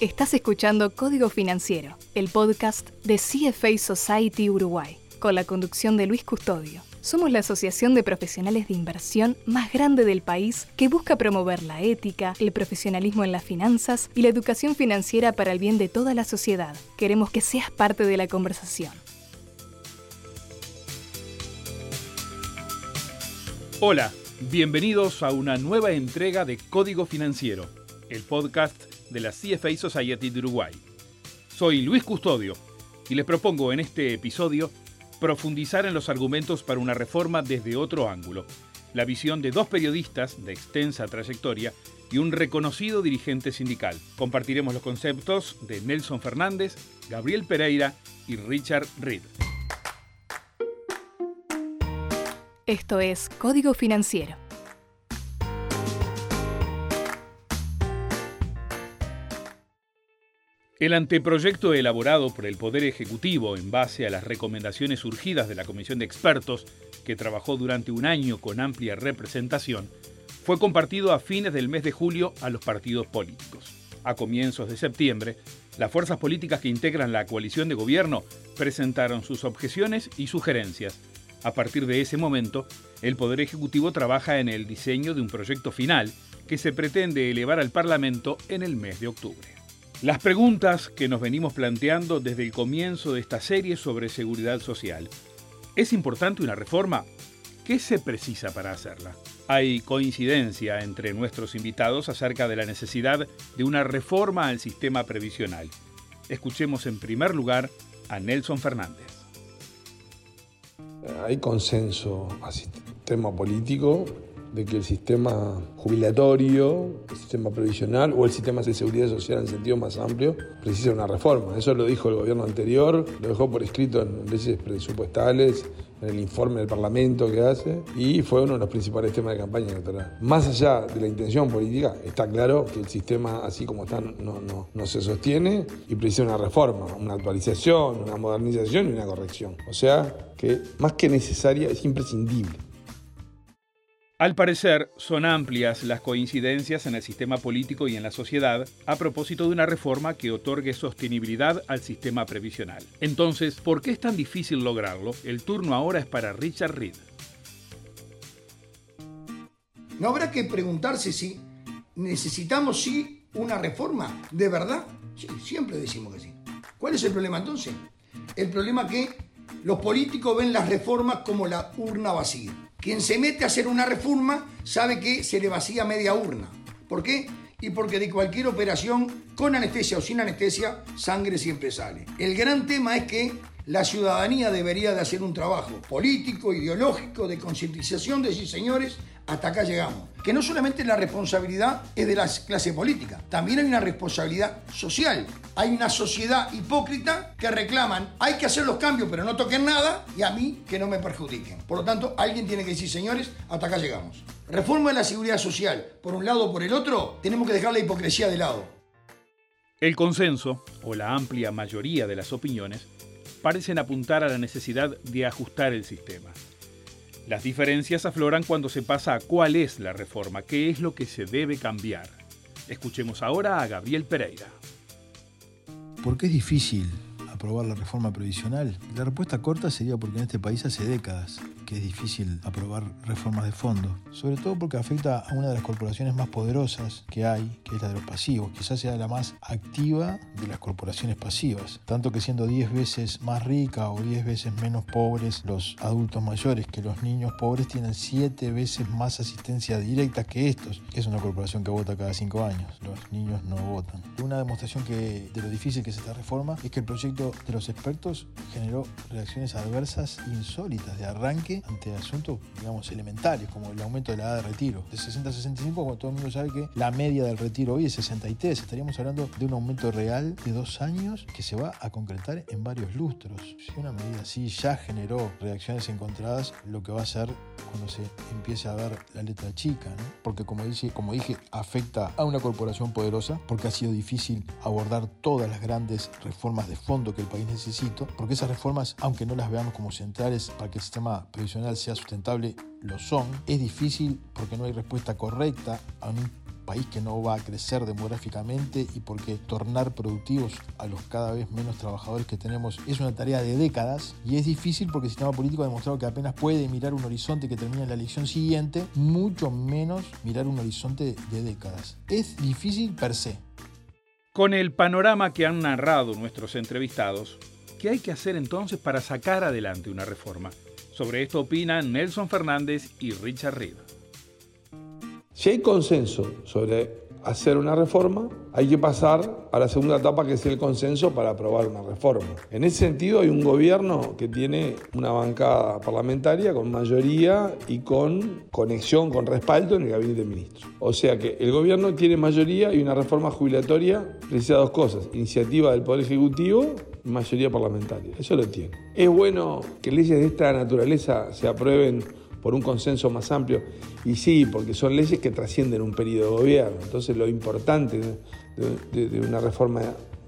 Estás escuchando Código Financiero, el podcast de CFA Society Uruguay, con la conducción de Luis Custodio. Somos la asociación de profesionales de inversión más grande del país que busca promover la ética, el profesionalismo en las finanzas y la educación financiera para el bien de toda la sociedad. Queremos que seas parte de la conversación. Hola, bienvenidos a una nueva entrega de Código Financiero, el podcast de la CFA Society de Uruguay. Soy Luis Custodio y les propongo en este episodio profundizar en los argumentos para una reforma desde otro ángulo, la visión de dos periodistas de extensa trayectoria y un reconocido dirigente sindical. Compartiremos los conceptos de Nelson Fernández, Gabriel Pereira y Richard Reed. Esto es Código Financiero El anteproyecto elaborado por el Poder Ejecutivo en base a las recomendaciones surgidas de la Comisión de Expertos, que trabajó durante un año con amplia representación, fue compartido a fines del mes de julio a los partidos políticos. A comienzos de septiembre, las fuerzas políticas que integran la coalición de gobierno presentaron sus objeciones y sugerencias. A partir de ese momento, el Poder Ejecutivo trabaja en el diseño de un proyecto final que se pretende elevar al Parlamento en el mes de octubre. Las preguntas que nos venimos planteando desde el comienzo de esta serie sobre seguridad social. ¿Es importante una reforma? ¿Qué se precisa para hacerla? Hay coincidencia entre nuestros invitados acerca de la necesidad de una reforma al sistema previsional. Escuchemos en primer lugar a Nelson Fernández. Hay consenso al sistema político de que el sistema jubilatorio, el sistema previsional o el sistema de seguridad social en sentido más amplio precisa una reforma. Eso lo dijo el gobierno anterior, lo dejó por escrito en leyes presupuestales, en el informe del Parlamento que hace y fue uno de los principales temas de campaña electoral. Más allá de la intención política, está claro que el sistema así como está no, no, no se sostiene y precisa una reforma, una actualización, una modernización y una corrección. O sea que más que necesaria es imprescindible. Al parecer, son amplias las coincidencias en el sistema político y en la sociedad a propósito de una reforma que otorgue sostenibilidad al sistema previsional. Entonces, ¿por qué es tan difícil lograrlo? El turno ahora es para Richard Reed. No habrá que preguntarse si necesitamos sí una reforma, ¿de verdad? Sí, siempre decimos que sí. ¿Cuál es el problema entonces? El problema es que los políticos ven las reformas como la urna vacía. Quien se mete a hacer una reforma sabe que se le vacía media urna. ¿Por qué? Y porque de cualquier operación, con anestesia o sin anestesia, sangre siempre sale. El gran tema es que la ciudadanía debería de hacer un trabajo político, ideológico, de concientización, de decir, señores, hasta acá llegamos. Que no solamente la responsabilidad es de la clase política, también hay una responsabilidad social. Hay una sociedad hipócrita que reclaman, hay que hacer los cambios, pero no toquen nada, y a mí que no me perjudiquen. Por lo tanto, alguien tiene que decir, señores, hasta acá llegamos. Reforma de la seguridad social, por un lado o por el otro, tenemos que dejar la hipocresía de lado. El consenso, o la amplia mayoría de las opiniones, parecen apuntar a la necesidad de ajustar el sistema. Las diferencias afloran cuando se pasa a cuál es la reforma, qué es lo que se debe cambiar. Escuchemos ahora a Gabriel Pereira. ¿Por qué es difícil aprobar la reforma previsional? La respuesta corta sería porque en este país hace décadas que es difícil aprobar reformas de fondo, sobre todo porque afecta a una de las corporaciones más poderosas que hay, que es la de los pasivos, quizás sea la más activa de las corporaciones pasivas, tanto que siendo 10 veces más rica o 10 veces menos pobres los adultos mayores que los niños pobres tienen 7 veces más asistencia directa que estos, es una corporación que vota cada 5 años, los niños no votan. Una demostración que, de lo difícil que es esta reforma es que el proyecto de los expertos generó reacciones adversas insólitas de arranque ante asuntos, digamos, elementales, como el aumento de la edad de retiro. De 60 a 65, cuando todo el mundo sabe que la media del retiro hoy es 63. Estaríamos hablando de un aumento real de dos años que se va a concretar en varios lustros. Si una medida así ya generó reacciones encontradas, lo que va a ser cuando se empiece a ver la letra chica, ¿no? Porque como, dice, como dije, afecta a una corporación poderosa, porque ha sido difícil abordar todas las grandes reformas de fondo que el país necesita, porque esas reformas, aunque no las veamos como centrales para que el sistema sea sustentable, lo son. Es difícil porque no hay respuesta correcta a un país que no va a crecer demográficamente y porque tornar productivos a los cada vez menos trabajadores que tenemos es una tarea de décadas y es difícil porque el sistema político ha demostrado que apenas puede mirar un horizonte que termina en la elección siguiente, mucho menos mirar un horizonte de décadas. Es difícil per se. Con el panorama que han narrado nuestros entrevistados, ¿qué hay que hacer entonces para sacar adelante una reforma? Sobre esto opinan Nelson Fernández y Richard Reed. Si hay consenso sobre hacer una reforma, hay que pasar a la segunda etapa que es el consenso para aprobar una reforma. En ese sentido hay un gobierno que tiene una bancada parlamentaria con mayoría y con conexión, con respaldo en el gabinete de ministros. O sea que el gobierno tiene mayoría y una reforma jubilatoria precisa dos cosas, iniciativa del Poder Ejecutivo y mayoría parlamentaria. Eso lo tiene. Es bueno que leyes de esta naturaleza se aprueben por un consenso más amplio. Y sí, porque son leyes que trascienden un periodo de gobierno. Entonces lo importante de, una reforma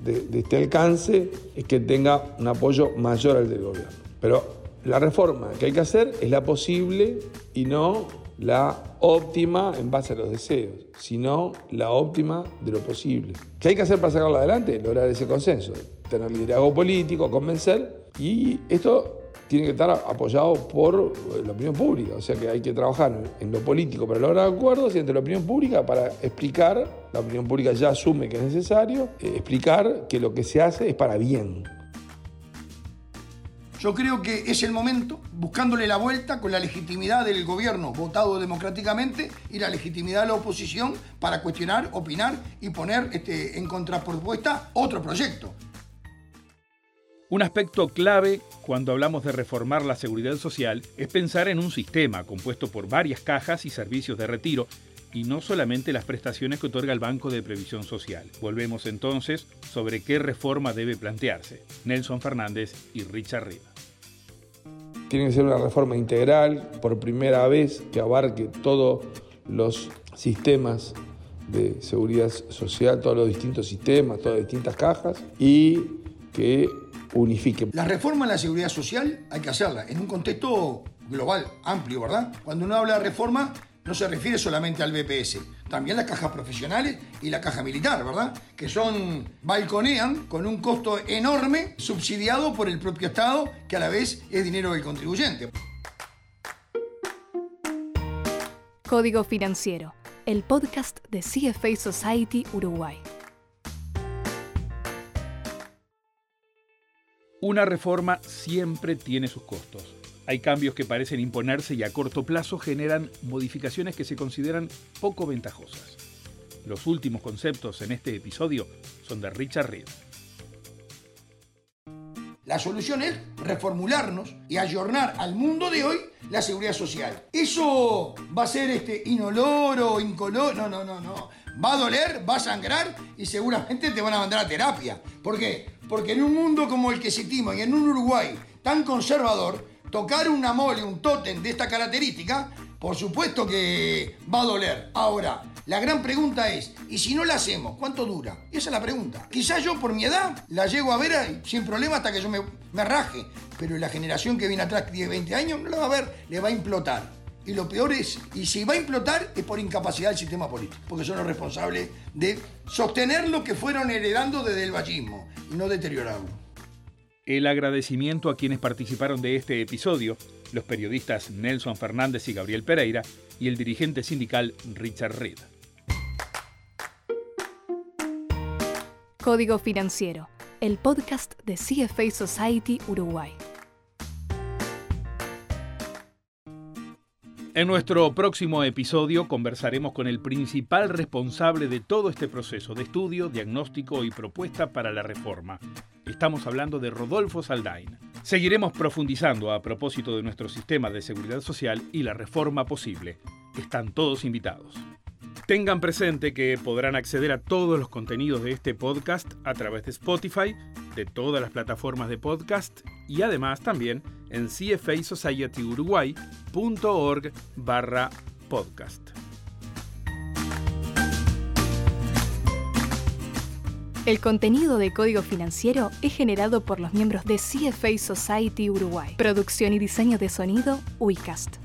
de, este alcance es que tenga un apoyo mayor al del gobierno. Pero la reforma que hay que hacer es la posible y no la óptima en base a los deseos, sino la óptima de lo posible. ¿Qué hay que hacer para sacarla adelante? Lograr ese consenso, tener liderazgo político, convencer. Y esto tiene que estar apoyado por eh, la opinión pública. O sea que hay que trabajar en lo político para lograr acuerdos y entre la opinión pública para explicar, la opinión pública ya asume que es necesario, eh, explicar que lo que se hace es para bien. Yo creo que es el momento, buscándole la vuelta con la legitimidad del gobierno votado democráticamente y la legitimidad de la oposición para cuestionar, opinar y poner este, en contrapropuesta otro proyecto. Un aspecto clave cuando hablamos de reformar la seguridad social es pensar en un sistema compuesto por varias cajas y servicios de retiro y no solamente las prestaciones que otorga el Banco de Previsión Social. Volvemos entonces sobre qué reforma debe plantearse. Nelson Fernández y Richard Riva. Tiene que ser una reforma integral, por primera vez, que abarque todos los sistemas de seguridad social, todos los distintos sistemas, todas las distintas cajas, y que unifique. La reforma en la seguridad social hay que hacerla en un contexto global, amplio, ¿verdad? Cuando uno habla de reforma, no se refiere solamente al BPS, también las cajas profesionales y la caja militar, ¿verdad? Que son, balconean con un costo enorme, subsidiado por el propio Estado, que a la vez es dinero del contribuyente. Código Financiero, el podcast de CFA Society Uruguay. Una reforma siempre tiene sus costos. Hay cambios que parecen imponerse y a corto plazo generan modificaciones que se consideran poco ventajosas. Los últimos conceptos en este episodio son de Richard Reed. La solución es reformularnos y ayornar al mundo de hoy la seguridad social. Eso va a ser este inoloro, incoloro, no, no, no, no. Va a doler, va a sangrar y seguramente te van a mandar a terapia. ¿Por qué? Porque en un mundo como el que sentimos y en un Uruguay tan conservador, tocar una mole, un tótem de esta característica, por supuesto que va a doler. Ahora, la gran pregunta es, ¿y si no la hacemos, cuánto dura? Esa es la pregunta. Quizás yo por mi edad la llego a ver sin problema hasta que yo me, me raje, pero la generación que viene atrás, 10, 20 años, no la va a ver, le va a implotar. Y lo peor es, y si va a implotar es por incapacidad del sistema político, porque son los responsables de sostener lo que fueron heredando desde el vallismo y no deteriorarlo. El agradecimiento a quienes participaron de este episodio, los periodistas Nelson Fernández y Gabriel Pereira, y el dirigente sindical Richard Reed. Código Financiero, el podcast de CFA Society Uruguay. En nuestro próximo episodio conversaremos con el principal responsable de todo este proceso de estudio, diagnóstico y propuesta para la reforma. Estamos hablando de Rodolfo Saldain. Seguiremos profundizando a propósito de nuestro sistema de seguridad social y la reforma posible. Están todos invitados. Tengan presente que podrán acceder a todos los contenidos de este podcast a través de Spotify, de todas las plataformas de podcast y además también en cfasocietyuruguay.org barra podcast. El contenido de Código Financiero es generado por los miembros de CFA Society Uruguay. Producción y diseño de sonido, UICAST.